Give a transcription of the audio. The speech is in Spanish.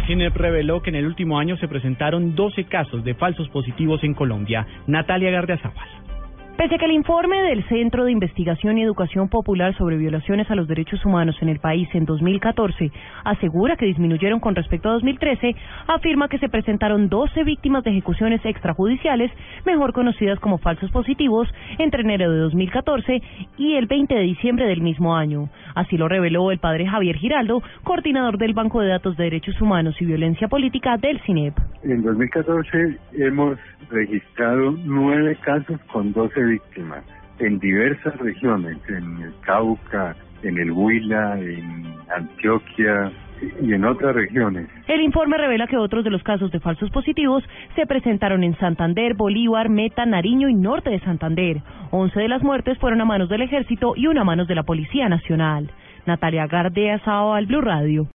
El CINEP reveló que en el último año se presentaron 12 casos de falsos positivos en Colombia. Natalia Gardiazabal. Pese a que el informe del Centro de Investigación y Educación Popular sobre violaciones a los derechos humanos en el país en 2014 asegura que disminuyeron con respecto a 2013, afirma que se presentaron 12 víctimas de ejecuciones extrajudiciales, mejor conocidas como falsos positivos, entre enero de 2014 y el 20 de diciembre del mismo año. Así lo reveló el padre Javier Giraldo, coordinador del Banco de Datos de Derechos Humanos y Violencia Política del CINEP. En 2014 hemos registrado nueve casos con 12 víctimas en diversas regiones, en el Cauca, en el Huila, en Antioquia y en otras regiones. El informe revela que otros de los casos de falsos positivos se presentaron en Santander, Bolívar, Meta, Nariño y norte de Santander. Once de las muertes fueron a manos del ejército y una a manos de la Policía Nacional. Natalia Gardea, Sao al Blue Radio.